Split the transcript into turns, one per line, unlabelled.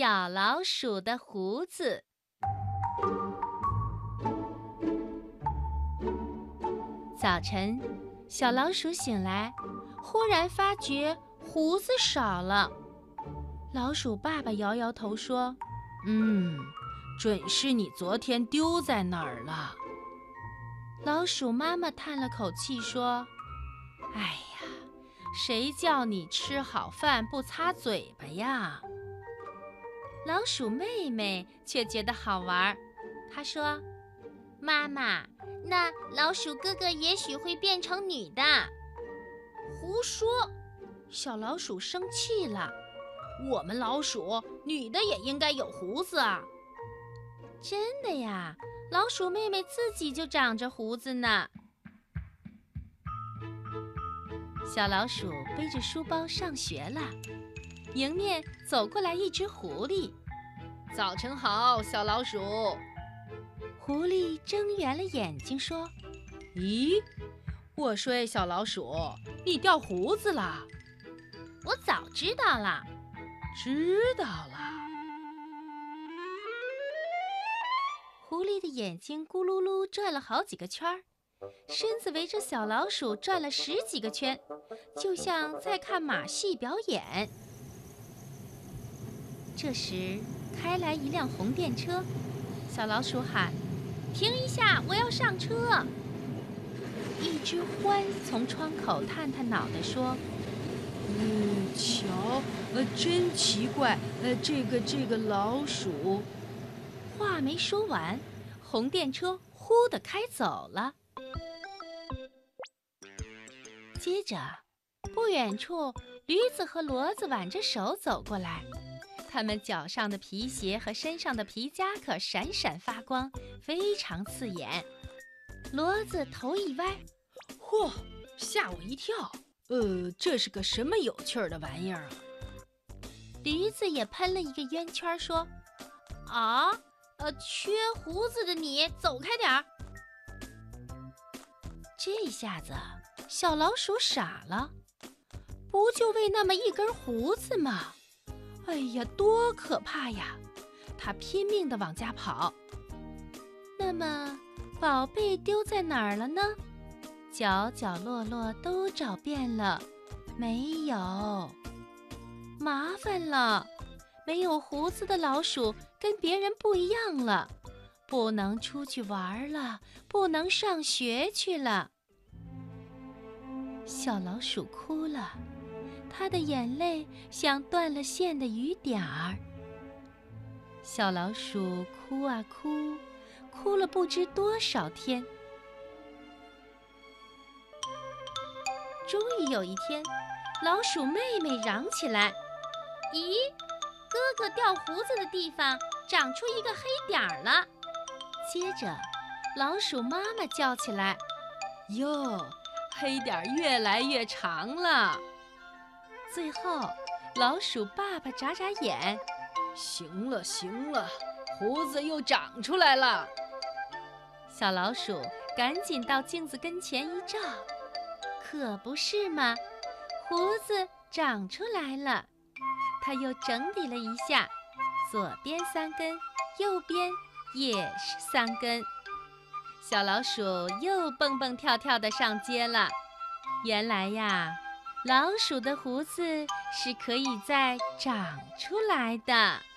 小老鼠的胡子。早晨，小老鼠醒来，忽然发觉胡子少了。老鼠爸爸摇摇头说：“
嗯，准是你昨天丢在哪儿了。”
老鼠妈妈叹了口气说：“哎呀，谁叫你吃好饭不擦嘴巴呀？”老鼠妹妹却觉得好玩，她说：“
妈妈，那老鼠哥哥也许会变成女的。”
胡说！小老鼠生气了。我们老鼠女的也应该有胡子啊！真的呀，老鼠妹妹自己就长着胡子呢。小老鼠背着书包上学了。迎面走过来一只狐狸，
早晨好，小老鼠。
狐狸睁圆了眼睛说：“
咦，我说小老鼠，你掉胡子了？
我早知道了，
知道了。”
狐狸的眼睛咕噜噜转了好几个圈儿，身子围着小老鼠转了十几个圈，就像在看马戏表演。这时，开来一辆红电车，小老鼠喊：“
停一下，我要上车。”
一只獾从窗口探探脑袋说：“
嗯，瞧，呃，真奇怪，呃，这个这个老鼠。”
话没说完，红电车呼的开走了。接着，不远处，驴子和骡子挽着手走过来。他们脚上的皮鞋和身上的皮夹克闪闪发光，非常刺眼。骡子头一歪，
嚯，吓我一跳！呃，这是个什么有趣儿的玩意儿啊？
驴子也喷了一个圆圈，说：“
啊，呃，缺胡子的你走开点儿。”
这下子，小老鼠傻了，不就为那么一根胡子吗？哎呀，多可怕呀！他拼命地往家跑。那么，宝贝丢在哪儿了呢？角角落落都找遍了，没有。麻烦了，没有胡子的老鼠跟别人不一样了，不能出去玩了，不能上学去了。小老鼠哭了。他的眼泪像断了线的雨点儿。小老鼠哭啊哭，哭了不知多少天。终于有一天，老鼠妹妹嚷起来：“
咦，哥哥掉胡子的地方长出一个黑点儿了。”
接着，老鼠妈妈叫起来：“
哟，黑点儿越来越长了。”
最后，老鼠爸爸眨眨眼，
行了行了，胡子又长出来了。
小老鼠赶紧到镜子跟前一照，可不是嘛，胡子长出来了。它又整理了一下，左边三根，右边也是三根。小老鼠又蹦蹦跳跳地上街了。原来呀。老鼠的胡子是可以再长出来的。